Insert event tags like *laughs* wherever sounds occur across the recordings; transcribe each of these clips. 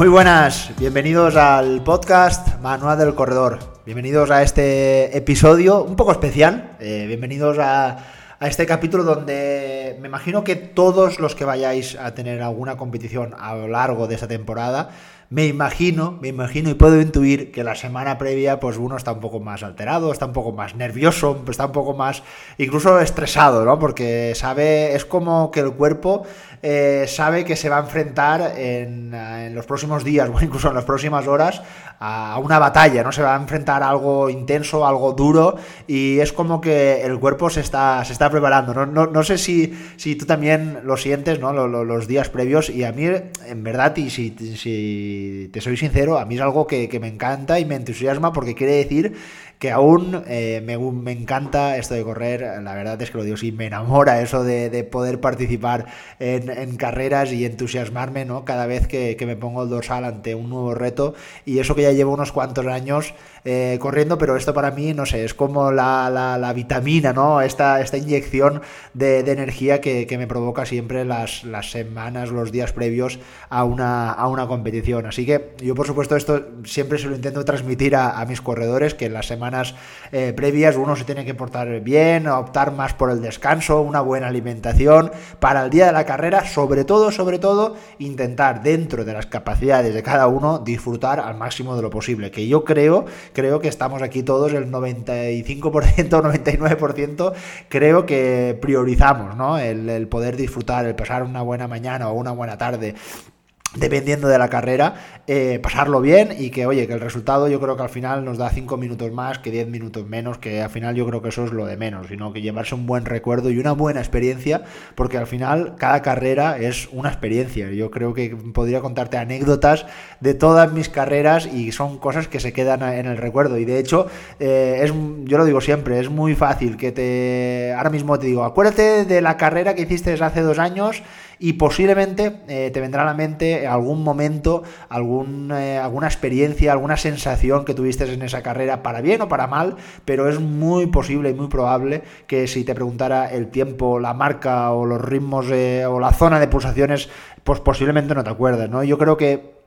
Muy buenas, bienvenidos al podcast Manual del Corredor. Bienvenidos a este episodio un poco especial. Eh, bienvenidos a, a este capítulo donde me imagino que todos los que vayáis a tener alguna competición a lo largo de esta temporada me imagino, me imagino y puedo intuir que la semana previa, pues uno está un poco más alterado, está un poco más nervioso, está un poco más incluso estresado, ¿no? Porque sabe, es como que el cuerpo eh, sabe que se va a enfrentar en, en, los próximos días *laughs* o incluso en las próximas horas a una batalla, ¿no? Se va a enfrentar a algo intenso, algo duro y es como que el cuerpo se está, se está preparando. No, no, no sé si, si tú también lo sientes, ¿no? Los, días previos y a mí, en verdad, y si te soy sincero, a mí es algo que, que me encanta y me entusiasma porque quiere decir que aún eh, me, encanta esto de correr, la verdad es que lo digo, sí, me enamora eso de, de poder participar en, carreras y entusiasmarme ¿no? cada vez que, me pongo el dorsal ante un nuevo reto y eso que ya llevo unos cuantos años eh, corriendo, pero esto para mí, no sé, es como la, la, vitamina, ¿no? Esta, esta inyección de, energía que, que, me provoca siempre las, las semanas, los días previos a una, a una competición. Así que yo, por supuesto, esto siempre se lo intento transmitir a, a mis corredores, que en las semanas eh, previas uno se tiene que portar bien, optar más por el descanso, una buena alimentación, para el día de la carrera, sobre todo, sobre todo, intentar dentro de las capacidades de cada uno disfrutar al máximo de lo posible, que yo creo creo que estamos aquí todos, el 95%, 99%, *laughs* creo que priorizamos ¿no? el, el poder disfrutar, el pasar una buena mañana o una buena tarde dependiendo de la carrera, eh, pasarlo bien y que, oye, que el resultado yo creo que al final nos da 5 minutos más que 10 minutos menos, que al final yo creo que eso es lo de menos, sino que llevarse un buen recuerdo y una buena experiencia, porque al final cada carrera es una experiencia. Yo creo que podría contarte anécdotas de todas mis carreras y son cosas que se quedan en el recuerdo. Y de hecho, eh, es, yo lo digo siempre, es muy fácil que te... Ahora mismo te digo, acuérdate de la carrera que hiciste hace dos años y posiblemente eh, te vendrá a la mente algún momento, algún, eh, alguna experiencia, alguna sensación que tuviste en esa carrera, para bien o para mal, pero es muy posible y muy probable que si te preguntara el tiempo, la marca o los ritmos o la zona de pulsaciones, pues posiblemente no te acuerdas, ¿no? Yo creo que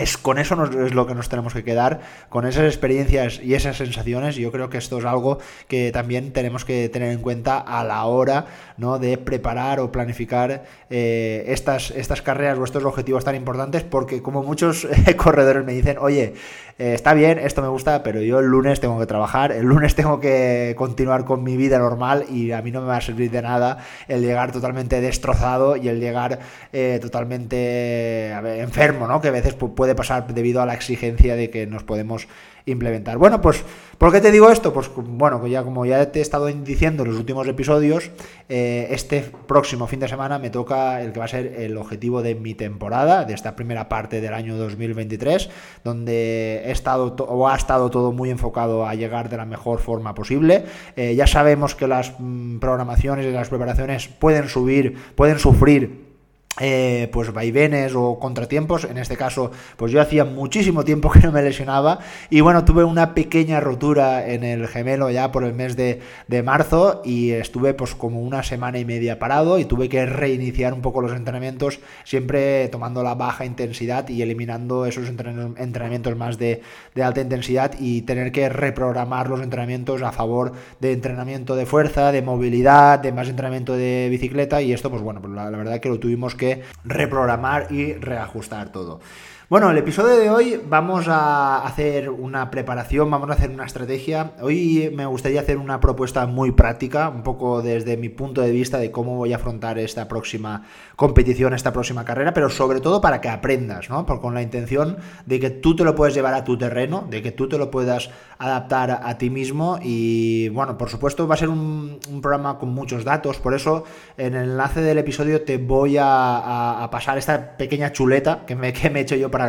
es con eso nos, es lo que nos tenemos que quedar, con esas experiencias y esas sensaciones. Yo creo que esto es algo que también tenemos que tener en cuenta a la hora ¿no? de preparar o planificar eh, estas, estas carreras o estos objetivos tan importantes, porque como muchos *laughs* corredores me dicen, oye, eh, está bien, esto me gusta, pero yo el lunes tengo que trabajar, el lunes tengo que continuar con mi vida normal y a mí no me va a servir de nada el llegar totalmente destrozado y el llegar eh, totalmente enfermo, ¿no? Que a veces puede pasar debido a la exigencia de que nos podemos implementar. Bueno, pues, ¿por qué te digo esto? Pues bueno, ya como ya te he estado diciendo en los últimos episodios, eh, este próximo fin de semana me toca el que va a ser el objetivo de mi temporada, de esta primera parte del año 2023, donde he estado o ha estado todo muy enfocado a llegar de la mejor forma posible. Eh, ya sabemos que las mm, programaciones y las preparaciones pueden subir, pueden sufrir eh, pues vaivenes o contratiempos. En este caso, pues yo hacía muchísimo tiempo *laughs* que no me lesionaba y bueno, tuve una pequeña rotura en el gemelo ya por el mes de, de, marzo y estuve pues como una semana y media parado y tuve que reiniciar un poco los entrenamientos, siempre tomando la baja intensidad y eliminando esos entrenamientos más de, de alta intensidad y tener que reprogramar los entrenamientos a favor de entrenamiento de fuerza, de movilidad, de más entrenamiento de bicicleta y esto pues bueno, pues la, la verdad que lo tuvimos que reprogramar y reajustar todo. Bueno, el episodio de hoy vamos a hacer una preparación, vamos a hacer una estrategia. Hoy me gustaría hacer una propuesta muy práctica, un poco desde mi punto de vista de cómo voy a afrontar esta próxima competición, esta próxima carrera, pero sobre todo para que aprendas, ¿no? Por, con la intención de que tú te lo puedes llevar a tu terreno, de que tú te lo puedas adaptar a, ti mismo y bueno, por supuesto va a ser un, programa con muchos datos, por eso en el enlace del episodio te voy a, a, a pasar esta pequeña chuleta que me, que me he hecho yo para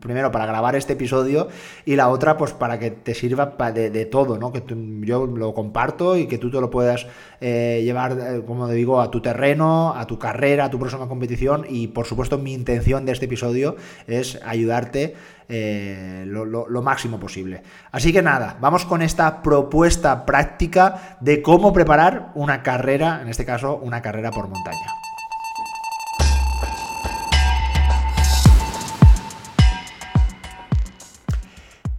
primero para grabar este episodio y la otra pues para que te sirva de, de todo, ¿no? Que tú, yo lo comparto y que tú te lo puedas eh, llevar, eh, como digo, a tu terreno, a tu carrera, a tu próxima competición y por supuesto mi intención de este episodio es ayudarte eh, lo, máximo posible. Así que nada, vamos con esta propuesta práctica de cómo preparar una carrera, en este caso una carrera por montaña.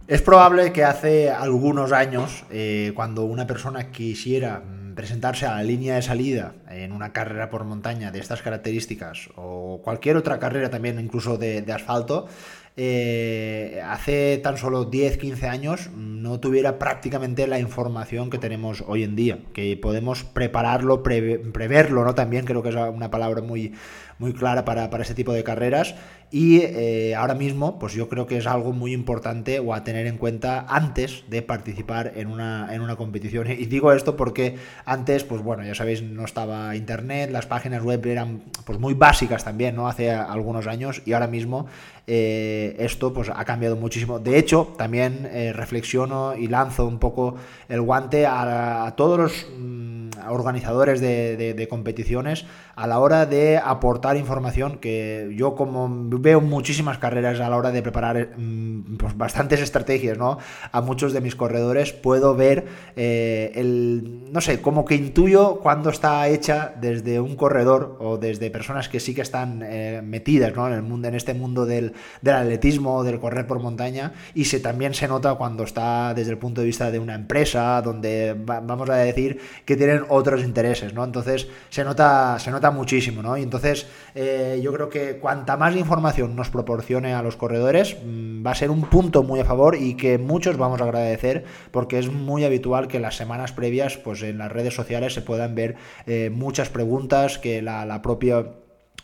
Es probable que hace algunos años, eh, cuando una persona quisiera mm, presentarse a la línea de salida en una carrera por montaña de estas características o cualquier otra carrera también incluso de, asfalto, eh, hace tan solo 10, 15 años no tuviera prácticamente la información que tenemos hoy en día, que podemos prepararlo, preverlo, ¿no? También creo que es una palabra muy, muy clara para, para este tipo de carreras. Y eh, ahora mismo pues yo creo que es algo muy importante o a tener en cuenta antes de participar en una, en una competición. Y digo esto porque antes pues bueno ya sabéis no estaba internet las páginas web eran pues muy básicas también no hace algunos años. Y ahora mismo eh, esto pues ha cambiado muchísimo. De hecho también eh, reflexiono y lanzo un poco el guante a, todos los mm, organizadores de competiciones a la hora de aportar información que yo como veo muchísimas carreras a la hora de preparar mm, pues, bastantes estrategias ¿no? a muchos de mis corredores, puedo ver eh, el, no sé, como que intuyo cuando está hecha desde un corredor o desde personas que sí que están eh, metidas ¿no? en, el mundo, en este mundo del, del atletismo, del correr por montaña, y se, también se nota cuando está desde el punto de vista de una empresa, donde vamos a decir que tienen otros intereses, ¿no? Entonces se nota, se nota muchísimo, ¿no? Y entonces eh, yo creo que cuanta más información nos proporcione a los corredores mm, va a ser un punto muy a favor y que muchos vamos a agradecer porque es muy habitual que las semanas previas pues en las redes sociales se puedan ver eh, muchas preguntas que la, la propia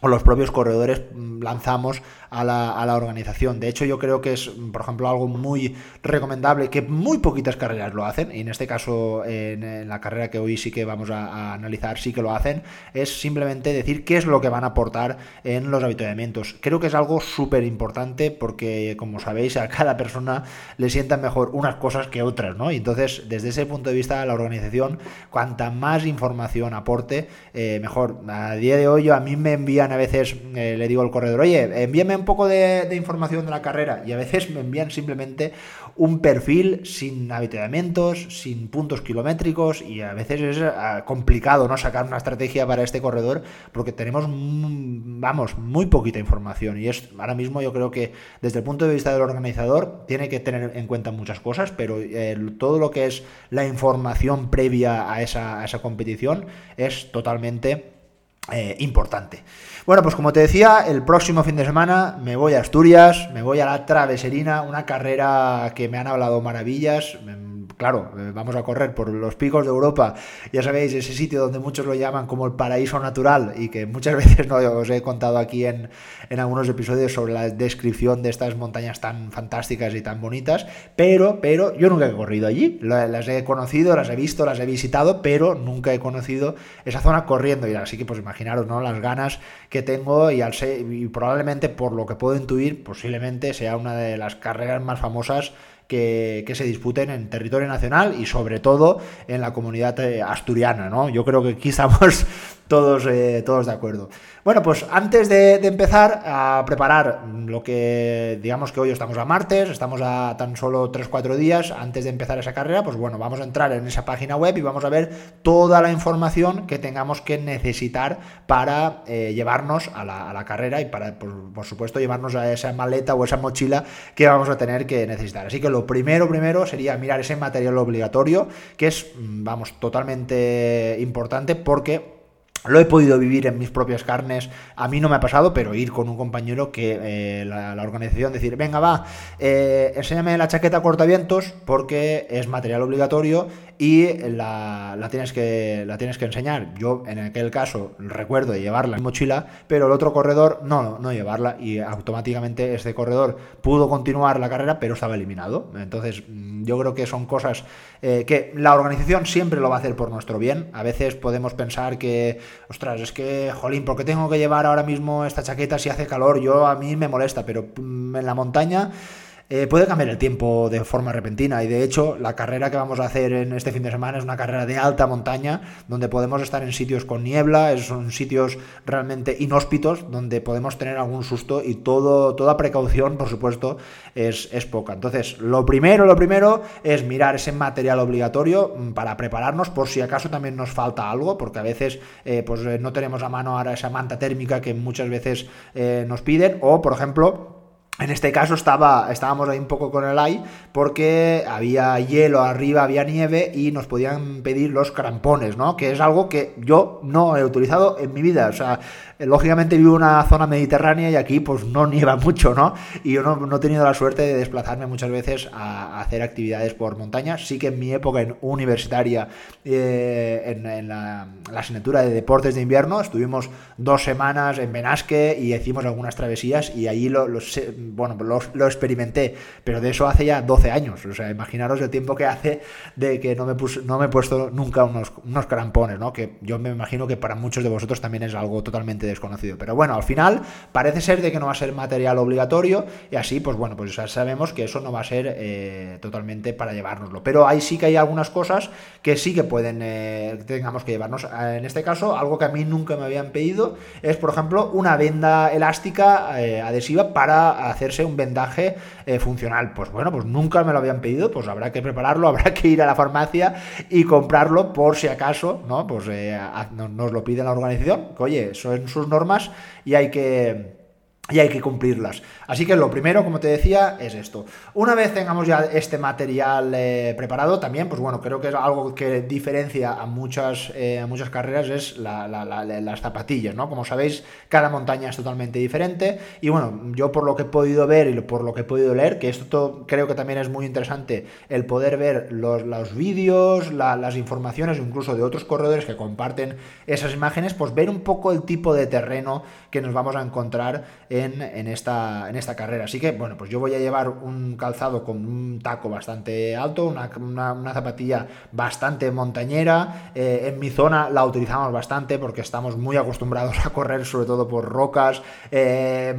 o los propios corredores mm, lanzamos a la, organización. De hecho, yo creo que es, por ejemplo, algo muy recomendable, que muy poquitas carreras lo hacen, y en este caso, en, la carrera que hoy sí que vamos a, analizar, sí que lo hacen, es simplemente decir qué es lo que van a aportar en los avituallamientos. Creo que es algo súper importante porque, como sabéis, a cada persona le sientan mejor unas cosas que otras, ¿no? Y entonces, desde ese punto de vista, la organización, cuanta más información aporte, eh, mejor. A día de hoy, a mí me a veces, eh, le digo al corredor, oye, envíame un poco de, información de la carrera y a veces me envían simplemente un perfil sin avituallamientos, sin puntos kilométricos y a veces es ah, complicado no sacar una estrategia para este corredor porque tenemos, vamos, muy poquita información y es ahora mismo yo creo que desde el punto de vista del organizador tiene que tener en cuenta muchas cosas, pero eh, todo lo que es la información previa a esa, a esa competición es totalmente eh, importante. Bueno, pues como te decía, el próximo fin de semana me voy a Asturias, me voy a la Traveserina, una carrera que me han hablado maravillas claro, eh, vamos a correr por los picos de Europa, ya sabéis, ese sitio donde muchos lo llaman como el paraíso natural y que muchas *laughs* veces no os he contado aquí en, algunos episodios sobre la descripción de estas montañas tan fantásticas y tan bonitas, pero, pero yo nunca he corrido allí, las he conocido, las he visto, las he visitado, pero nunca he conocido esa zona corriendo. Y así que pues imaginaros, ¿no? Las ganas que tengo y, al ser, y probablemente por lo que puedo intuir, posiblemente sea una de las carreras más famosas que, se disputen en territorio nacional y sobre todo en la comunidad eh, asturiana, ¿no? Yo creo que aquí estamos *laughs* todos, eh, todos de acuerdo. Bueno, pues antes de, empezar a preparar lo que, digamos que hoy estamos a martes, estamos a tan solo 3-4 días antes de empezar esa carrera, pues bueno, vamos a entrar en esa página web y vamos a ver toda la información que tengamos que necesitar para eh, llevarnos a la, carrera y para, por, supuesto, llevarnos a esa maleta o esa mochila que vamos a tener que necesitar. Así que lo primero, primero sería mirar ese material obligatorio, que es, mm, vamos, totalmente importante porque lo he podido vivir en mis propias carnes. A mí no me ha pasado, pero ir con un compañero que eh, la, organización decir, venga, va, eh, enséñame la chaqueta cortavientos porque es material obligatorio y la, tienes que, la tienes que enseñar. Yo en aquel caso recuerdo llevarla en mochila, pero el otro corredor no, no llevarla y automáticamente este corredor pudo continuar la carrera, pero estaba eliminado. Entonces mm, yo creo que son cosas eh, que la organización siempre lo va a hacer por nuestro bien. A veces podemos pensar que ostras, es que, jolín, ¿por qué tengo que llevar ahora mismo esta chaqueta si hace calor? Yo a mí me molesta, pero mm, en la montaña eh, puede cambiar el tiempo de forma repentina y de hecho la carrera que vamos a hacer en este fin de semana es una carrera de alta montaña donde podemos estar en sitios con niebla, son sitios realmente inhóspitos donde podemos tener algún susto y todo, toda precaución por supuesto es, poca. Entonces lo primero, lo primero es mirar ese material obligatorio mm, para prepararnos por si acaso también nos falta algo porque a veces eh, pues eh, no tenemos a mano ahora esa manta térmica que muchas veces nos piden o por ejemplo En este caso estaba, estábamos ahí un poco con el ay porque había hielo arriba, había nieve y nos podían pedir los crampones, ¿no? Que es algo que yo no he utilizado en mi vida. O sea, lógicamente vivo en una zona mediterránea y aquí pues no *laughs* nieva mucho, ¿no? Y yo no, he tenido la suerte de desplazarme muchas veces a, hacer actividades por montaña. Sí que en mi época en universitaria, eh, en, la, asignatura de deportes de invierno, estuvimos dos semanas en Benasque y hicimos algunas travesías y allí lo, bueno, lo, experimenté, pero de eso hace ya 12 años. O sea, imaginaros el tiempo que hace de que no me, no me he puesto nunca unos, unos crampones, ¿no? Que yo me imagino que para muchos de vosotros también es algo totalmente desconocido. Pero bueno, al final parece ser de que no va a ser material obligatorio y así, pues bueno, pues ya sabemos que eso no va a ser eh, totalmente para llevárnoslo. Pero ahí sí que hay algunas cosas que sí que pueden, eh, tengamos que llevarnos. Eh, en este caso, algo que a mí nunca me habían pedido es, por ejemplo, una venda elástica adhesiva para hacerse un vendaje funcional. Pues bueno, pues nunca me lo habían pedido, pues habrá que prepararlo, *laughs* habrá que ir a la farmacia y comprarlo por si acaso, ¿no? Pues nos lo pide la organización, que oye, eso es sus normas y hay que y hay que cumplirlas. Así que lo primero, como te decía, es esto. Una vez tengamos ya este material eh, preparado, también, pues bueno, creo que es algo que diferencia a muchas, eh, muchas carreras es las zapatillas, ¿no? Como sabéis, cada montaña es totalmente diferente. Y bueno, yo por lo que he podido ver y por lo que he podido leer, que esto creo que también es muy interesante, el poder ver los, los vídeos, las informaciones, incluso de otros corredores que comparten esas imágenes, pues ver un poco el tipo de terreno que nos vamos a encontrar en, esta, en esta carrera. Así que, bueno, pues yo voy a llevar un calzado con un taco bastante alto, una, zapatilla bastante montañera. Eh, en mi zona la utilizamos bastante porque estamos muy acostumbrados a correr, sobre todo por rocas. Eh,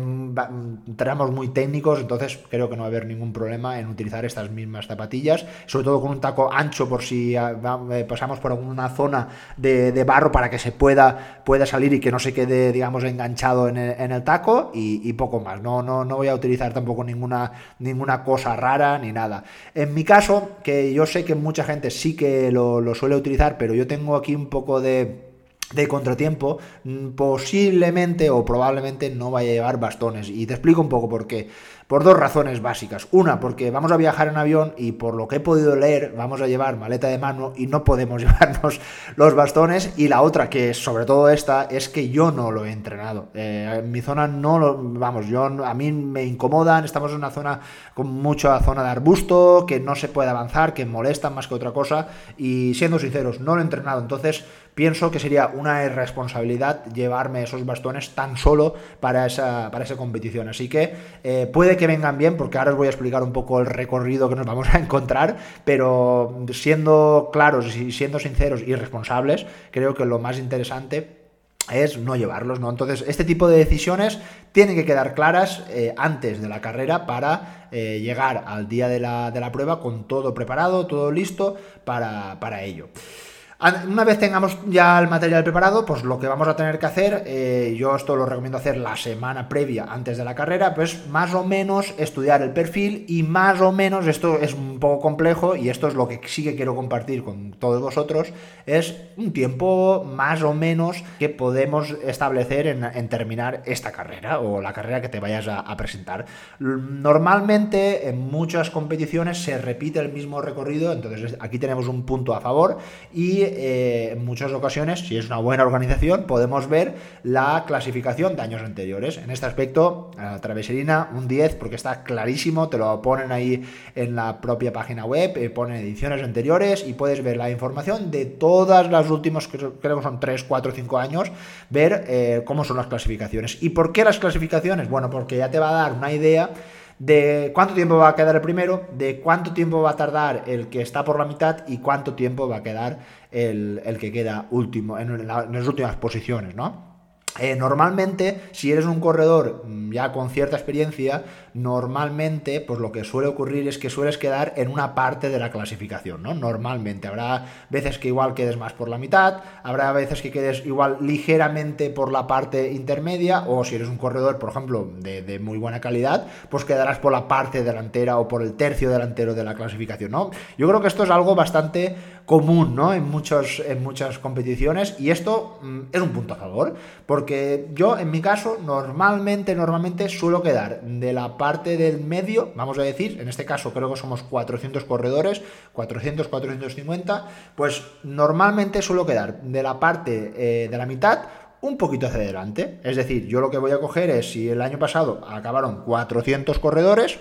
tenemos muy técnicos, entonces creo que no va a haber ningún problema en utilizar estas mismas zapatillas, sobre todo con un taco ancho por si ah, eh, pasamos por alguna zona de, barro para que se pueda, pueda salir y que no se quede, digamos, enganchado en el, en el taco. Y, poco más. No, no, no voy a utilizar tampoco ninguna, ninguna cosa rara ni nada. En mi caso, que yo sé que mucha gente sí que lo, lo suele utilizar, pero yo tengo aquí un poco de de contratiempo, mm, posiblemente o probablemente no vaya a llevar bastones. Y te explico un poco por qué. Por dos razones básicas. Una, porque vamos a viajar en avión y por lo que he podido leer, vamos a llevar maleta de mano y no podemos *laughs* llevarnos los bastones. Y la otra, que sobre todo esta, es que yo no lo he entrenado. Eh, en mi zona no lo. Vamos, yo a mí me incomodan. Estamos en una zona con mucha zona de arbusto, que no se puede avanzar, que molestan más que otra cosa. Y siendo sinceros, no lo he entrenado. Entonces pienso que sería una irresponsabilidad llevarme esos bastones tan solo para esa, para esa competición. Así que eh, puede que vengan bien, porque ahora os voy a explicar un poco el recorrido que nos vamos a *laughs* encontrar, pero siendo claros y siendo sinceros y responsables, creo que lo más interesante es no llevarlos, ¿no? Entonces, este tipo de decisiones tienen que quedar claras eh, antes de la carrera para eh, llegar al día de la, de la, prueba con todo preparado, todo listo para, para ello. Una vez tengamos ya el material preparado, pues lo que vamos a tener que hacer, eh, yo esto lo recomiendo hacer la semana previa antes de la carrera, pues más o menos estudiar el perfil y más o menos, esto es un poco complejo y esto es lo que sí que quiero compartir con todos vosotros, es un tiempo más o menos que podemos establecer en, terminar esta carrera o la carrera que te vayas a, presentar. Normalmente en muchas competiciones se repite el mismo recorrido, entonces aquí tenemos un punto a favor y eh, en muchas ocasiones, si es una buena organización, podemos ver la clasificación de años anteriores. En este aspecto, la traveserina, un 10, porque está clarísimo, te lo ponen ahí en la propia página web, eh, ponen ediciones anteriores y puedes ver la información de todas las últimas, creo que son 3, 4, 5 años, ver eh, cómo son las clasificaciones. ¿Y por qué las clasificaciones? Bueno, porque ya te va a dar una idea de cuánto tiempo va a quedar el primero, de cuánto tiempo va a tardar el que está por la mitad y cuánto tiempo va a quedar el, que queda último, en, las últimas posiciones, ¿no? Eh, normalmente, si eres un corredor mm, ya con cierta experiencia, normalmente, pues lo que suele ocurrir es que sueles quedar en una parte de la clasificación, ¿no? Normalmente. Habrá veces que igual quedes más por la mitad, habrá veces que quedes igual ligeramente por la parte intermedia, o si eres un corredor, por ejemplo, de, muy buena calidad, pues quedarás por la parte delantera o por el tercio delantero de la clasificación, ¿no? Yo creo que esto es algo bastante común, ¿no? En, muchos, en muchas competiciones, y esto mm, es un punto a favor, porque Porque yo, en mi caso, normalmente, normalmente suelo quedar de la parte del medio, vamos a decir, en este caso creo que somos 400 corredores, 400, 450, pues normalmente suelo quedar de la parte eh, de la mitad un poquito hacia adelante. Es decir, yo lo que voy a coger es, si el año pasado acabaron 400 corredores,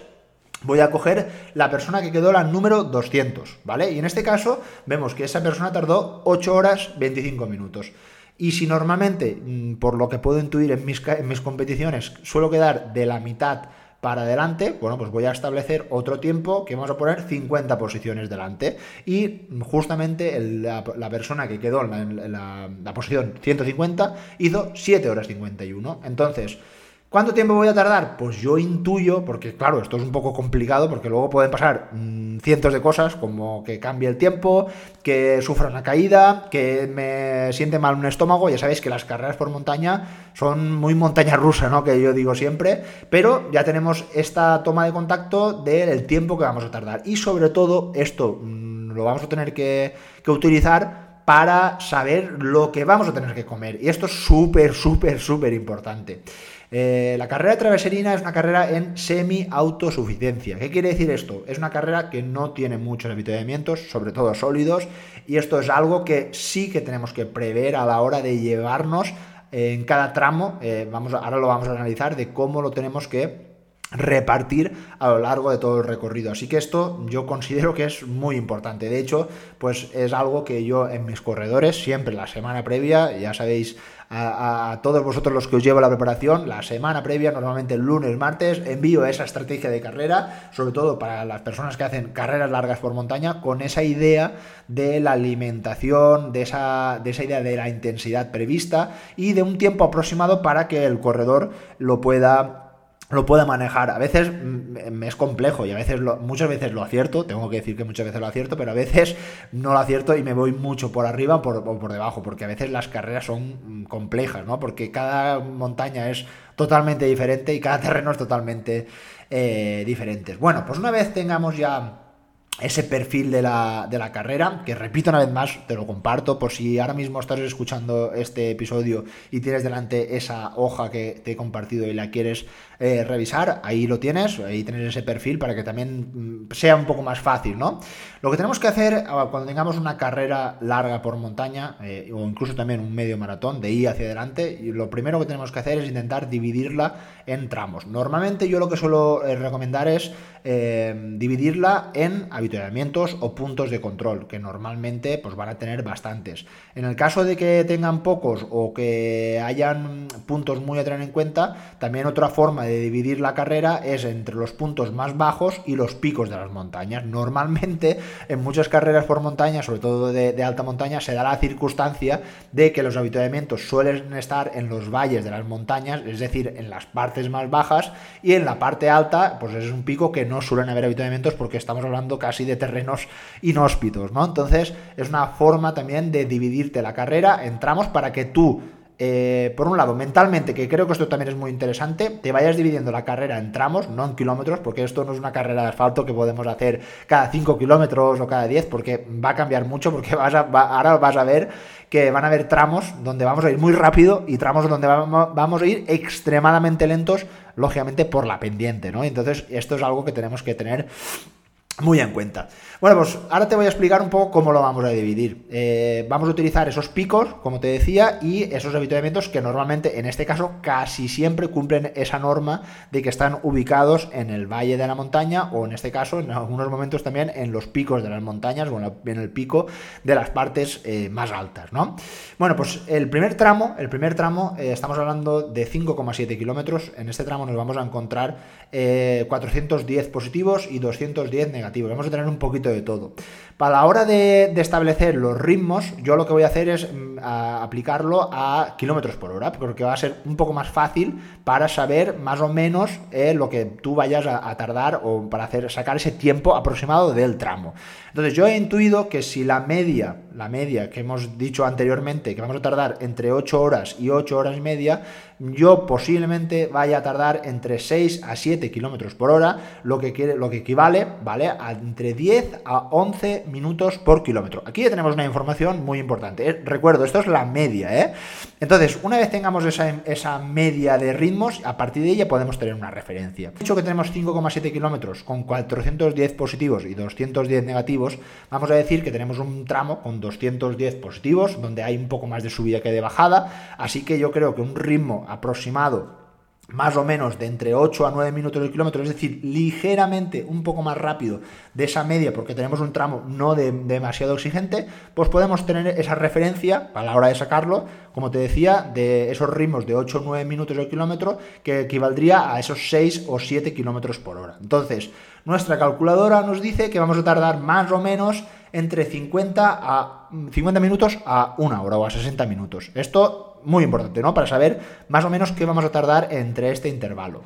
voy a coger la persona que quedó la número 200, ¿vale? Y en este caso vemos que esa persona tardó 8 horas 25 minutos. Y si normalmente, mm, por lo que puedo intuir en mis, competiciones, suelo quedar de la mitad para adelante, bueno, pues voy a establecer otro tiempo que vamos a poner 50 posiciones delante. Y justamente la, persona que quedó en la, la posición 150 hizo 7 horas 51. Entonces, ¿Cuánto tiempo voy a tardar? Pues yo intuyo, porque claro, esto es un poco complicado, porque luego pueden pasar mm, cientos de cosas, como que cambie el tiempo, que sufra una caída, que me siente mal un estómago. Ya sabéis que las carreras por montaña son muy montaña rusa, ¿no? Que yo digo siempre, pero ya tenemos esta toma de contacto del tiempo que vamos a tardar. Y sobre todo, esto mm, lo vamos a tener que, que utilizar para saber lo que vamos a tener que comer. Y esto es súper, súper, súper importante. Eh, la carrera traveserina es una carrera en semi-autosuficiencia. ¿Qué quiere decir esto? Es una carrera que no tiene muchos avituallamientos, sobre todo sólidos, y esto es algo que sí que tenemos que prever a la hora de llevarnos en cada tramo. Eh, vamos ahora lo vamos a analizar de cómo lo tenemos que repartir a lo largo de todo el recorrido. Así que esto yo considero que es muy importante. De hecho, pues es algo que yo en mis corredores, siempre la semana previa, ya sabéis, a, todos vosotros los que os llevo la preparación, la semana previa, normalmente el lunes, martes, envío esa estrategia de carrera, sobre todo para las personas que hacen carreras largas por montaña, con esa idea de la alimentación, de esa, de esa idea de la intensidad prevista y de un tiempo aproximado para que el corredor lo pueda lo pueda manejar. A veces me es complejo y a veces lo, muchas veces lo acierto, tengo que decir que muchas veces lo acierto, pero a veces no lo acierto y me voy mucho por arriba o por, debajo, porque a veces las carreras son complejas, ¿no? Porque cada montaña es totalmente diferente y cada terreno es totalmente eh, diferente. Bueno, pues una vez tengamos ya ese perfil de la, de la, carrera, que repito una vez más, te lo comparto, por si ahora mismo estás escuchando este episodio y tienes delante esa hoja que te he compartido y la quieres eh, revisar, ahí lo tienes, ahí tienes ese perfil para que también mm, sea un poco más fácil, ¿no? Lo que tenemos que hacer ah, cuando tengamos una carrera larga por montaña, eh, o incluso también un medio maratón, de ahí hacia adelante, lo primero que tenemos que hacer es intentar dividirla en tramos. Normalmente yo lo que suelo eh, recomendar es dividirla en o puntos de control, que normalmente pues, van a tener bastantes. En el caso de que tengan pocos o que hayan puntos muy a tener en cuenta, también otra forma de dividir la carrera es entre los puntos más bajos y los picos de las montañas. Normalmente en muchas carreras por montaña, sobre todo de, alta montaña, se da la circunstancia de que los avituallamientos suelen estar en los valles de las montañas, es decir, en las partes más bajas y en la parte alta, pues es un pico que no suelen haber avituallamientos porque estamos hablando casi de terrenos inhóspitos, ¿no? Entonces es una forma también de dividirte la carrera en tramos para que tú eh, por un lado, mentalmente, que creo que esto también es muy interesante, te vayas dividiendo la carrera en tramos, no en kilómetros, porque esto no es una carrera de asfalto que podemos hacer cada 5 kilómetros o cada 10, porque va a cambiar mucho, porque a, ahora vas a ver que van a haber tramos donde vamos a ir muy rápido y tramos donde vamos a ir extremadamente lentos, lógicamente por la pendiente, ¿no? Entonces, esto es algo que tenemos que tener muy en cuenta. Bueno, pues ahora te voy a explicar un poco cómo lo vamos a dividir. Eh, vamos a utilizar esos picos, como te decía, y esos avituallamientos que normalmente, en este caso, casi siempre cumplen esa norma de que están ubicados en el valle de la montaña o, en este caso, en algunos momentos también en los picos de las montañas o en el pico de las partes eh, más altas, ¿no? Bueno, pues el primer tramo, el primer tramo, eh, estamos hablando de 5,7 kilómetros. En este tramo nos vamos a encontrar 410 positivos y 210 negativos Vamos a tener un poquito de todo. Para la hora de, establecer los ritmos, yo lo que voy a hacer es mm, aplicarlo a kilómetros por hora, porque va a ser un poco más fácil para saber más o menos eh, lo que tú vayas a, tardar o para hacer, sacar ese tiempo aproximado del tramo. Entonces yo he intuido que si la media, la media que hemos dicho anteriormente, que vamos a tardar entre 8 horas y 8 horas y media, yo posiblemente vaya a tardar entre 6 a 7 kilómetros por hora, lo que, quiere, lo que equivale, ¿vale? A entre 10 a 11 12 minutos por kilómetro. Aquí ya tenemos una información muy importante. ¿eh? Recuerdo, esto es la media, ¿eh? Entonces, una vez tengamos esa, media de ritmos, a partir de ella podemos tener una referencia. Dicho que tenemos 5,7 kilómetros con 410 positivos y 210 negativos, vamos a decir que tenemos un tramo con 210 positivos, donde hay un poco más de subida que de bajada, así que yo creo que un ritmo aproximado más o menos de entre 8 a 9 minutos el kilómetro, es decir, ligeramente un poco más rápido de esa media porque tenemos un tramo no demasiado exigente, pues podemos tener esa referencia a la hora de sacarlo, como te decía, de esos ritmos de 8 o 9 minutos el kilómetro que equivaldría a esos 6 o 7 kilómetros por hora. Entonces, nuestra calculadora nos dice que vamos a tardar más o menos entre 50 a 50 minutos a una hora o a 60 minutos. Esto muy importante, ¿no? Para saber más o menos qué vamos a tardar entre este intervalo.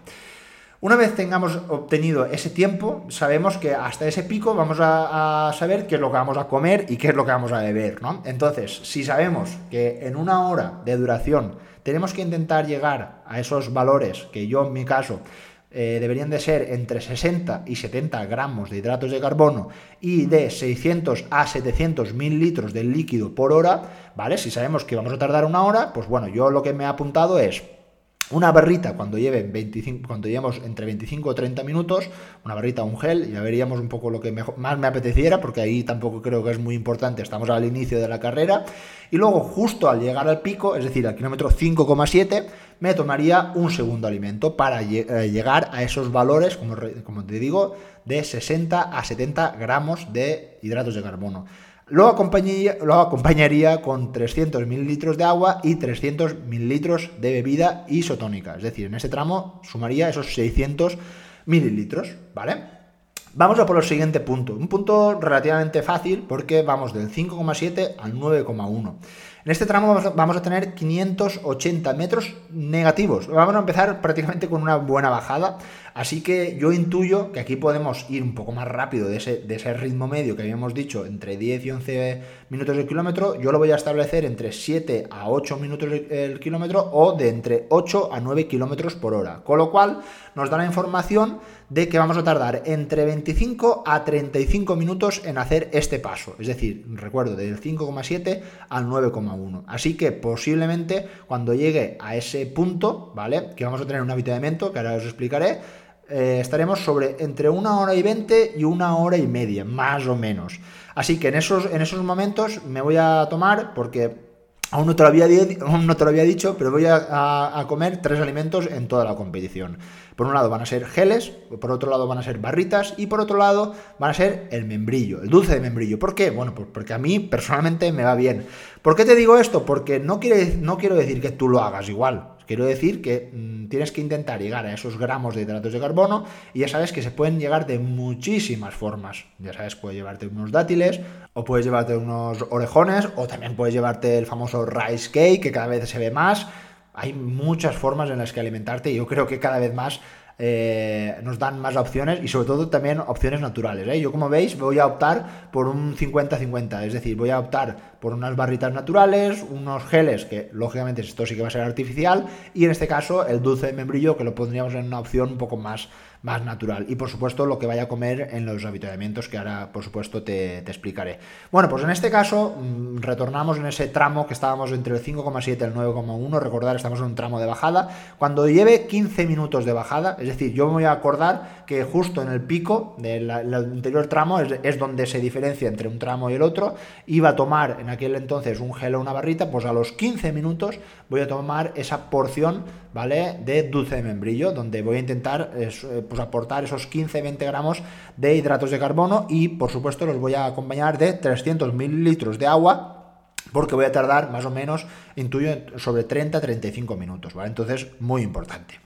Una vez tengamos obtenido ese tiempo, sabemos que hasta ese pico vamos a, saber qué es lo que vamos a comer y qué es lo que vamos a beber, ¿no? Entonces, si sabemos que en una hora de duración tenemos que intentar llegar a esos valores que yo en mi caso eh, deberían de ser entre 60 y 70 gramos de hidratos de carbono y de 600 a 700 mil litros de líquido por hora, ¿vale? Si sabemos que vamos a tardar una hora, pues bueno, yo lo que me he apuntado es una barrita cuando lleve 25, cuando llevemos entre 25 o 30 minutos, una barrita o un gel, ya veríamos un poco lo que más me apeteciera, porque ahí tampoco creo que es muy importante, estamos al inicio de la carrera. Y luego, justo al llegar al pico, es decir, al kilómetro 5,7, me tomaría un segundo alimento para eh, llegar a esos valores, como, te digo, de 60 a 70 gramos de hidratos de carbono. Lo acompañaría, lo acompañaría con 300 mililitros de agua y 300 mililitros de bebida isotónica. Es decir, en ese tramo sumaría esos 600 mililitros, ¿vale? Vamos a por el siguiente punto. Un punto relativamente fácil porque vamos del 5,7 al 9,1. En este tramo vamos a tener 580 metros negativos. Vamos a empezar prácticamente con una buena bajada. Así que yo intuyo que aquí podemos ir un poco más rápido de ese, de ese ritmo medio que habíamos dicho, entre 10 y 11 minutos el kilómetro. Yo lo voy a establecer entre 7 a 8 minutos el kilómetro o de entre 8 a 9 kilómetros por hora. Con lo cual nos da la información de que vamos a tardar entre 25 a 35 minutos en hacer este paso. Es decir, recuerdo, del 5,7 al 9,1. Así que posiblemente cuando llegue a ese punto, ¿vale? Que vamos a tener un avituallamiento, que ahora os explicaré, eh, estaremos sobre entre una hora y 20 y una hora y media, más o menos. Así que en esos, en esos momentos me voy a tomar, porque aún no te lo había, no te lo había dicho, pero voy a comer tres alimentos en toda la competición. Por un lado van a ser geles, por otro lado van a ser barritas y por otro lado van a ser el membrillo, el dulce de membrillo. ¿Por qué? Bueno, pues porque a mí personalmente me va bien. ¿Por qué te digo esto? Porque no, no quiero decir que tú lo hagas igual. Quiero decir que mm, tienes que intentar llegar a esos gramos de hidratos de carbono y ya sabes que se pueden llegar de muchísimas formas. Ya sabes, puedes llevarte unos dátiles o puedes llevarte unos orejones o también puedes llevarte el famoso rice cake que cada vez se ve más. Hay muchas formas en las que alimentarte y yo creo que cada vez más eh, nos dan más opciones y sobre todo también opciones naturales. ¿eh? Yo como veis voy a optar por un 50-50, es decir, voy a optar por unas barritas naturales, unos geles que lógicamente esto sí que va a ser artificial y en este caso el dulce de membrillo que lo pondríamos en una opción un poco más más natural. Y por supuesto lo que vaya a comer en los habituamientos que ahora por supuesto te, explicaré. Bueno, pues en este caso mm, retornamos en ese tramo que estábamos entre el 5,7 y el 9,1. Recordar, estamos en un tramo de bajada. Cuando lleve 15 minutos de bajada, es decir, yo me voy a acordar que justo en el pico del anterior tramo es, donde se diferencia entre un tramo y el otro. Iba a tomar en aquel entonces un gel o una barrita, pues a los 15 minutos voy a tomar esa porción, ¿vale? De dulce de membrillo, donde voy a intentar eh, pues aportar esos 15-20 gramos de hidratos de carbono y por supuesto los voy a acompañar de 300 mililitros de agua porque voy a tardar más o menos, intuyo, sobre 30-35 minutos, ¿vale? Entonces, muy importante.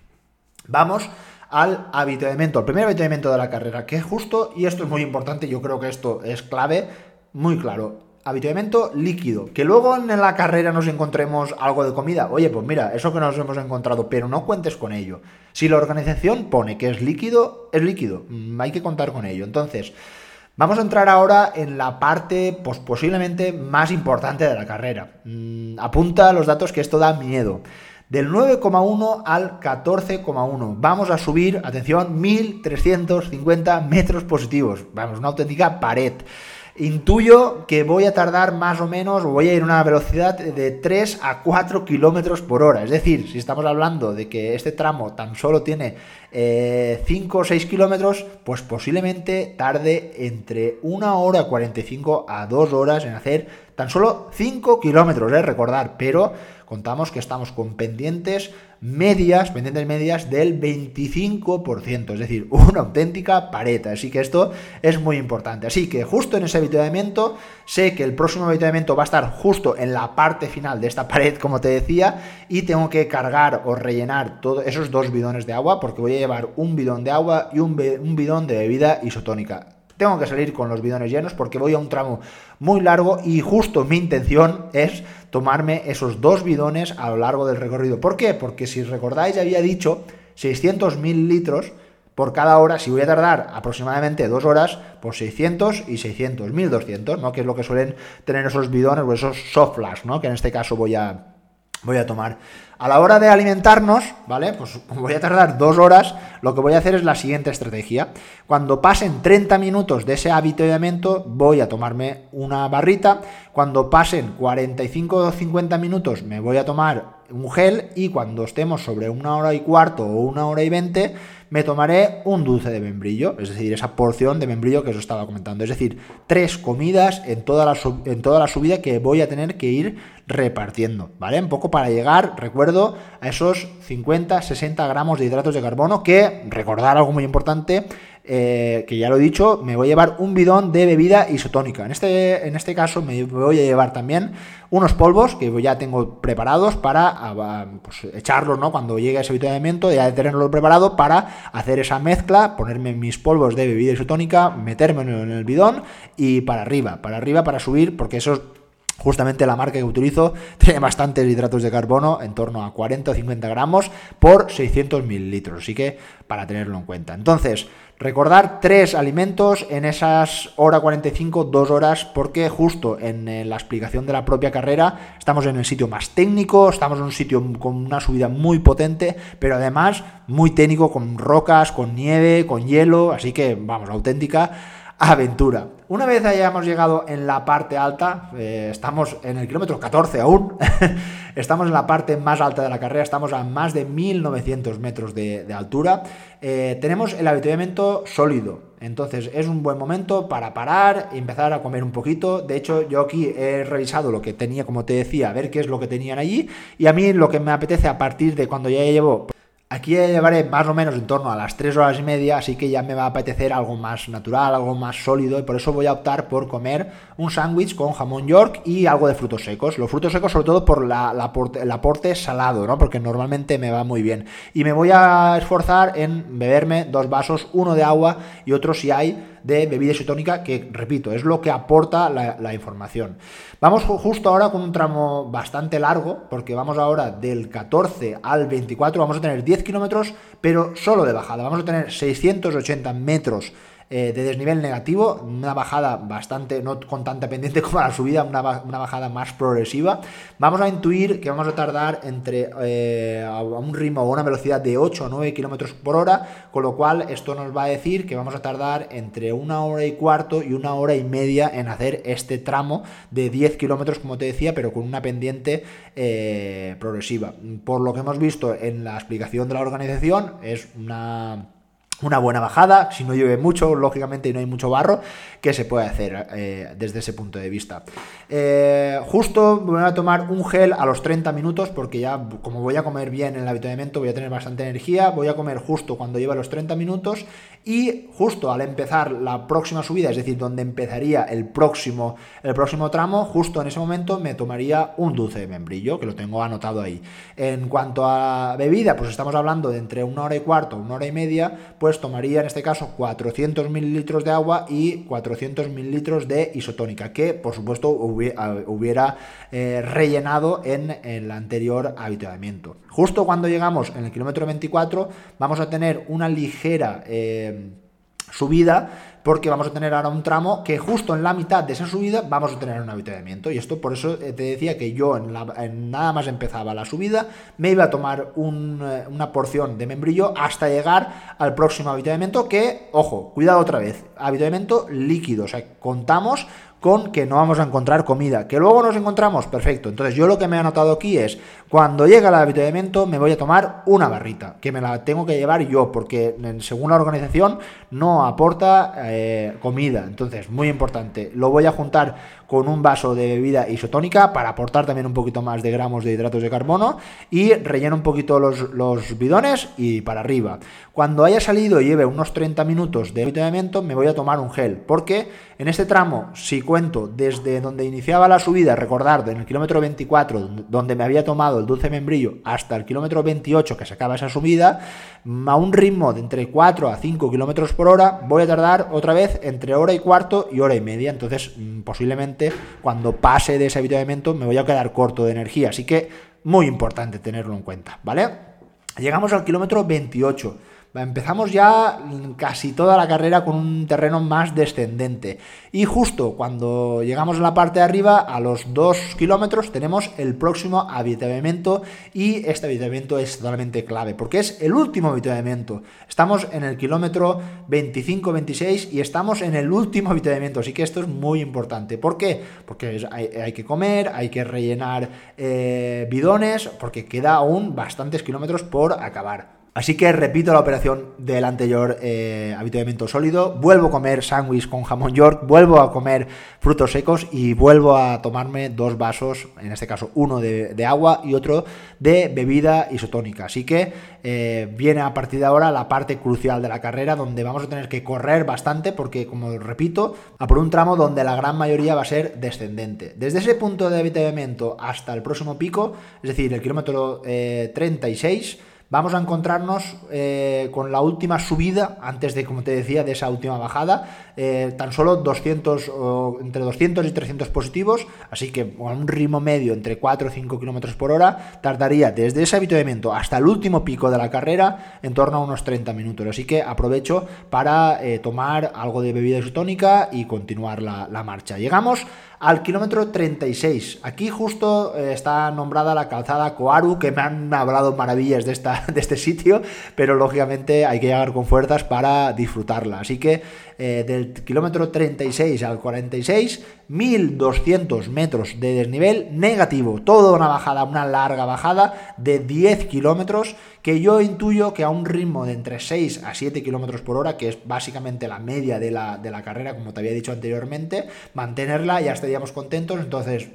Vamos al habituamiento, el primer habituamiento de la carrera, que es justo, y esto es muy importante, yo creo que esto es clave, muy claro, habituamiento líquido. Que luego en la carrera nos encontremos algo de comida. Oye, pues mira, eso que nos hemos encontrado, pero no cuentes con ello. Si la organización pone que es líquido, es líquido. Mm, hay que contar con ello. Entonces, vamos a entrar ahora en la parte, pues posiblemente más importante de la carrera. Mm, apunta los datos que esto da miedo. Del 9,1 al 14,1. Vamos a subir, atención, 1350 metros positivos. Vamos, una auténtica pared. Intuyo que voy a tardar más o menos, voy a ir a una velocidad de 3 a 4 kilómetros por hora. Es decir, si estamos hablando de que este tramo tan solo tiene 5 eh, o 6 kilómetros, pues posiblemente tarde entre 1 hora 45 a 2 horas en hacer tan solo 5 kilómetros, es recordar, pero contamos que estamos con pendientes medias, pendientes medias del 25%, es decir, una auténtica pareta. Así que esto es muy importante. Así que justo en ese avituallamiento, sé que el próximo avituallamiento va a estar justo en la parte final de esta pared, como te decía, y tengo que cargar o rellenar todos esos dos bidones de agua, porque voy a llevar un bidón de agua y un bidón de bebida isotónica tengo que salir con los bidones llenos porque voy a un tramo muy largo y justo mi intención es tomarme esos dos bidones a lo largo del recorrido. ¿Por qué? Porque si recordáis había dicho 600 mil litros por cada hora, si voy a tardar aproximadamente dos horas, pues 600 y 600, 1200, ¿no? Que es lo que suelen tener esos bidones o esos soft flash, ¿no? Que en este caso voy a, voy a tomar. A la hora de alimentarnos, ¿vale? Pues *laughs* voy a tardar dos horas, lo que voy a hacer es la siguiente estrategia. Cuando pasen 30 minutos de ese avituallamiento, voy a tomarme una barrita. Cuando pasen 45 o 50 minutos, me voy a tomar un gel. Y cuando estemos sobre una hora y cuarto o una hora y veinte, me tomaré un dulce de membrillo, es decir, esa porción de membrillo que os estaba comentando. Es decir, tres comidas en toda la, en toda la subida que voy a tener que ir repartiendo, ¿vale? Un poco para llegar, recuerdo, a esos 50, 60 gramos de hidratos de carbono, que, recordar algo muy importante, eh, que ya lo he dicho, me voy a llevar un bidón de bebida isotónica. En este, en este caso me voy a llevar también unos polvos que ya tengo preparados para pues, echarlos, ¿no? Cuando llegue ese avituallamiento, ya de tenerlo preparado para hacer esa mezcla, ponerme mis polvos de bebida isotónica, meterme en el bidón y para arriba, para arriba, para subir, porque eso Justamente la marca que utilizo *laughs* tiene bastantes hidratos de carbono, en torno a 40 o 50 gramos por 600 mililitros, así que para tenerlo en cuenta. Entonces, recordar tres alimentos en esas hora 45, dos horas, porque justo en eh, la explicación de la propia carrera estamos en el sitio más técnico, estamos en un sitio con una subida muy potente, pero además muy técnico, con rocas, con nieve, con hielo, así que vamos, auténtica aventura. Una vez hayamos llegado en la parte alta, eh, estamos en el kilómetro 14 aún, *laughs* estamos en la parte más alta de la carrera, estamos a más de 1900 metros de, altura, eh, tenemos el avituallamiento sólido, entonces es un buen momento para parar empezar a comer un poquito. De hecho, yo aquí he revisado lo que tenía, como te decía, a ver qué es lo que tenían allí. Y a mí lo que me apetece a partir de cuando ya llevo Aquí llevaré más o menos en torno a las 3 horas y media, así que ya me va a apetecer algo más natural, algo más sólido, y por eso voy a optar por comer un sándwich con jamón york y algo de frutos secos. Los frutos secos sobre todo por la, el aporte salado, ¿no? Porque normalmente me va muy bien. Y me voy a esforzar en beberme dos vasos, uno de agua y otro si hay de bebida isotónica, que repito, es lo que aporta la, información. Vamos justo ahora con un tramo bastante largo, porque vamos ahora del 14 al 24, vamos a tener 10 kilómetros, pero solo de bajada. Vamos a tener 680 metros eh, de desnivel negativo, una bajada bastante, no con tanta pendiente *laughs* como la subida, una, bajada más progresiva. Vamos a intuir que vamos a tardar entre eh, a un ritmo o una velocidad de 8 o 9 kilómetros por hora, con lo cual esto nos va a decir que vamos a tardar entre una hora y cuarto y una hora y media en hacer este tramo de 10 kilómetros, como te decía, pero con una pendiente eh, progresiva. Por lo que hemos visto en la explicación de la organización, es una una buena bajada, si no llueve mucho, lógicamente, y no hay mucho barro, que se puede hacer eh, desde ese punto de vista. Eh, justo voy a tomar un gel a los 30 minutos, porque ya como voy a comer bien en el habituamiento, voy a tener bastante energía, voy a comer justo cuando lleve los 30 minutos, y justo al empezar la próxima subida, es decir, donde empezaría el próximo, el próximo tramo, justo en ese momento me tomaría un dulce de membrillo, que lo tengo anotado ahí. En cuanto a bebida, pues estamos hablando de entre una hora y cuarto, una hora y media, pues tomaría en este caso 400 mililitros de agua y 400 mililitros de isotónica, que por supuesto hubiera eh, rellenado en el anterior habituamiento. Justo cuando llegamos en el kilómetro 24 vamos a tener una ligera... Eh, subida porque vamos a tener ahora un tramo que justo en la mitad de esa subida vamos a tener un avituallamiento. Y esto por eso te decía que yo en, nada más empezaba la subida me iba a tomar eh, una porción de membrillo hasta llegar al próximo avituallamiento que, ojo, cuidado otra vez, avituallamiento líquido, o sea, contamos con que no vamos a encontrar comida. ¿Que luego nos encontramos? Perfecto. Entonces yo lo que me he anotado aquí es, cuando llega el avituallamiento me voy a tomar una barrita, que me la tengo que llevar yo, porque según la organización no aporta eh, comida. Entonces, muy importante, lo voy a juntar con un vaso de bebida isotónica para aportar también un poquito más de gramos de hidratos de carbono y relleno un poquito los, los bidones y para arriba. Cuando haya salido y lleve unos 30 minutos de avituallamiento me voy a tomar un gel, porque en este tramo, si cuento desde donde iniciaba la subida, recordar, en el kilómetro 24, donde me había tomado el dulce membrillo, hasta el kilómetro 28 que se acaba esa subida, a un ritmo de entre 4 a 5 kilómetros por hora, voy a tardar otra vez entre hora y cuarto y hora y media. Entonces, mm, cuando pase de ese avituallamiento me voy a quedar corto de energía. Así que muy importante tenerlo en cuenta, ¿vale? Llegamos al kilómetro 28. Empezamos ya casi toda la carrera con un terreno más descendente. Y justo cuando llegamos a la parte de arriba, a los 2 kilómetros, tenemos el próximo avituallamiento. Y este avituallamiento es totalmente clave, porque es el último avituallamiento. Estamos en el kilómetro 25-26 y estamos en el último avituallamiento. Así que esto es muy importante. ¿Por qué? Porque hay, que comer, hay que rellenar eh, bidones, porque queda aún bastantes kilómetros por acabar. Así que repito la operación del anterior eh, habituamiento sólido, vuelvo a comer sándwich con jamón york, vuelvo a comer frutos secos y vuelvo a tomarme dos vasos, en este caso uno de, agua y otro de bebida isotónica. Así que eh, viene a partir de ahora la parte crucial de la carrera donde vamos a tener que correr bastante porque, como repito, a por un tramo donde la gran mayoría va a ser descendente. Desde ese punto de habituamiento hasta el próximo pico, es decir, el kilómetro 36, eh, Vamos a encontrarnos eh, con la última subida, antes de, como te decía, de esa última bajada, eh, tan solo 200, entre 200 y 300 positivos, así que con un ritmo medio entre 4 o 5 kilómetros por hora, tardaría desde ese habituamiento hasta el último pico de la carrera en torno a unos 30 minutos. Así que aprovecho para eh, tomar algo de bebida isotónica y continuar la, la marcha. Llegamos al kilómetro 36. Aquí justo eh, está nombrada la calzada Coaru, que me han hablado maravillas de, esta, *laughs* de este sitio, pero lógicamente hay que llegar con fuerzas para disfrutarla. Así que eh, del kilómetro 36 al 46, 1200 metros de desnivel negativo. Toda una bajada, una larga bajada de 10 kilómetros que yo intuyo que a un ritmo de entre 6 a 7 kilómetros por hora, que es básicamente la media de la, de la, carrera, como te había dicho anteriormente, mantenerla ya estaríamos contentos. Entonces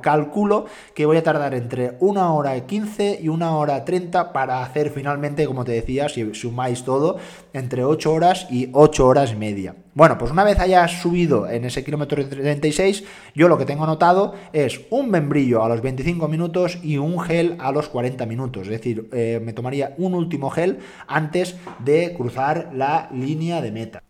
calculo que voy a tardar entre 1 hora y 15 y 1 hora 30 para hacer finalmente, como te decía, si sumáis todo, entre 8 horas y 8 horas y media. Bueno, pues una vez hayas subido en ese kilómetro 36, yo lo que tengo anotado es un membrillo a los 25 minutos y un gel a los 40 minutos. Es decir, eh, me tomaría un último gel antes de cruzar la línea de meta.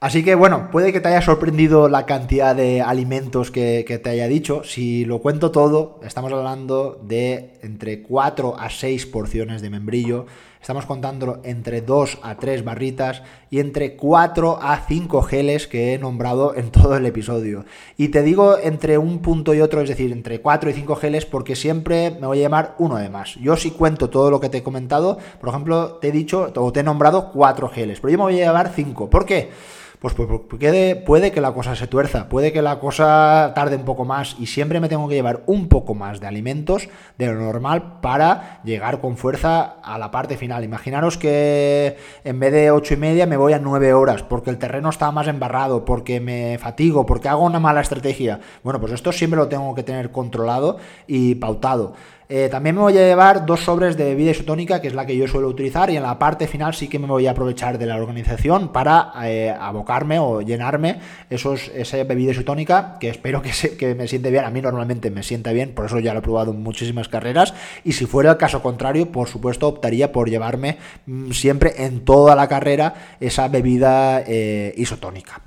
Así que bueno, puede que te haya sorprendido la cantidad de alimentos que, que, te haya dicho. Si lo cuento todo, estamos hablando de entre 4 a 6 porciones de membrillo, Estamos contando entre 2 a 3 barritas y entre 4 a 5 geles que he nombrado en todo el episodio. Y te digo entre un punto y otro, es decir, entre 4 y 5 geles, porque siempre me voy a llamar uno de más. Yo si cuento todo lo que te he comentado, por ejemplo, te he dicho o te he nombrado 4 geles, pero yo me voy a llevar 5. ¿Por qué? Pues puede, puede que la cosa se tuerza, puede que la cosa tarde un poco más y siempre me tengo que llevar un poco más de alimentos de lo normal para llegar con fuerza a la parte final. Imaginaros que en vez de ocho y media me voy a 9 horas porque el terreno está más embarrado, porque me fatigo, porque hago una mala estrategia. Bueno, pues esto siempre lo tengo que tener controlado y pautado. Eh, también me voy a llevar dos sobres de bebida isotónica, que es la que yo suelo utilizar, y en la parte final sí que me voy a aprovechar de la organización para eh, abocarme o llenarme esos, esa bebida isotónica, que espero que, que me siente bien. A mí normalmente me sienta bien, por eso ya lo he probado en muchísimas carreras. Y si fuera el caso contrario, por supuesto optaría por llevarme mm, siempre en toda la carrera esa bebida eh, isotónica.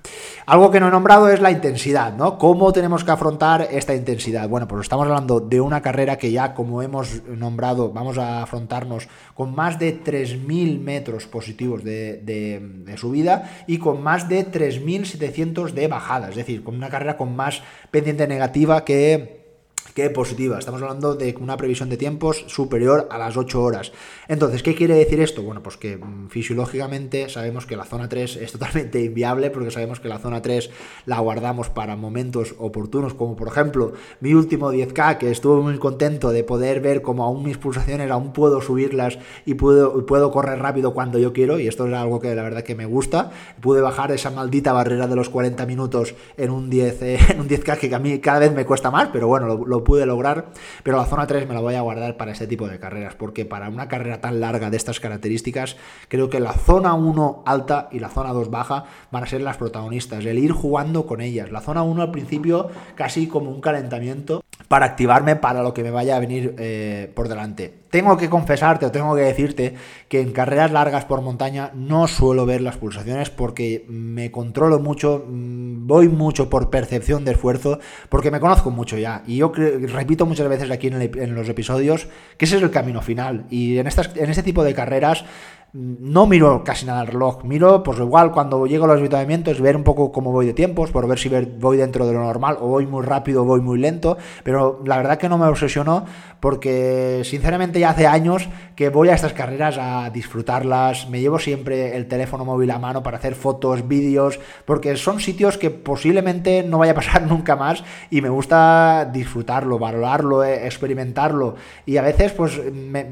Algo que no he nombrado es la intensidad, ¿no? ¿Cómo tenemos que afrontar esta intensidad? Bueno, pues estamos hablando de una carrera que ya, como hemos nombrado, vamos a afrontarnos con más de 3.000 metros positivos de, subida y con más de 3.700 de bajada, es decir, con una carrera con más pendiente negativa que Positiva. Estamos hablando de una previsión de tiempos superior a las 8 horas. Entonces, ¿qué quiere decir esto? Bueno, pues que mm, fisiológicamente sabemos que la zona 3 es totalmente *laughs* inviable porque sabemos que la zona 3 la guardamos para momentos oportunos, como por ejemplo mi último 10K, que estuve muy contento de poder ver cómo aún mis pulsaciones aún puedo subirlas y puedo, puedo correr rápido cuando yo quiero, y esto es algo que la verdad que me gusta. Pude bajar esa maldita barrera de los 40 minutos en un 10, eh, *laughs* en un 10K que a mí cada vez me cuesta más, pero bueno, lo pude lograr, pero la zona 3 me la voy a guardar para este tipo de carreras, porque para una carrera tan larga de estas características, creo que la zona 1 alta y la zona 2 baja van a ser las protagonistas, el ir jugando con ellas. La zona 1 al principio casi como un calentamiento para activarme para lo que me vaya a venir eh, por delante. Tengo que confesarte o tengo que decirte que en carreras largas por montaña no suelo ver las pulsaciones porque me controlo mucho, mm, voy mucho por percepción de esfuerzo, porque me conozco mucho ya. Y yo repito muchas veces aquí en, los episodios que ese es el camino final. Y en, este tipo de carreras no miro casi nada el reloj, miro pues igual cuando llego a los avituallamientos ver un poco cómo voy de tiempos, por ver si voy dentro de lo normal o voy muy rápido o voy muy lento, pero la verdad que no me obsesionó porque sinceramente ya hace años que voy a estas carreras a disfrutarlas, me llevo siempre el teléfono móvil a mano para hacer fotos, vídeos, porque son sitios que posiblemente no vaya a pasar *laughs* nunca más y me gusta disfrutarlo, valorarlo, eh, experimentarlo. Y a veces pues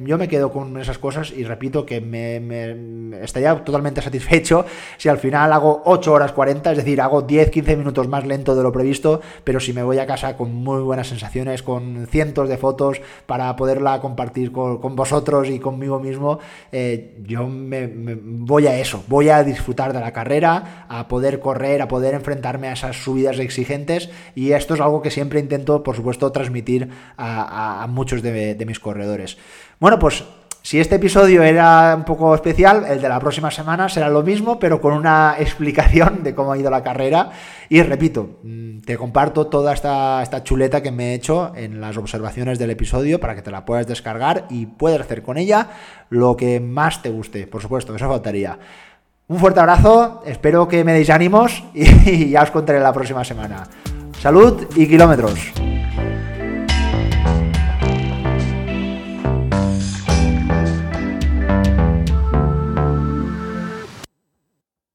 yo me quedo con esas cosas y repito que me me estaría totalmente satisfecho si al final hago 8 horas 40, es decir, hago 10-15 minutos más lento de lo previsto, pero si me voy a casa con muy buenas sensaciones, con cientos de fotos para poderla compartir con, vosotros y conmigo mismo, eh, yo me, voy a eso, voy a disfrutar de la carrera, a poder correr, a poder enfrentarme a esas subidas exigentes y esto es algo que siempre intento, por supuesto, transmitir a, muchos de mis corredores. Bueno, pues si este episodio era un poco especial, el de la próxima semana será lo mismo, pero con una *laughs* explicación de cómo ha ido la carrera. Y repito, mm, te comparto toda esta, esta chuleta que me he hecho en las observaciones del episodio para que te la puedas descargar y puedas hacer con ella lo que más te guste. Por supuesto, eso faltaría. Un fuerte abrazo, espero que me deis ánimos *laughs* y ya os contaré la próxima semana. Salud y kilómetros.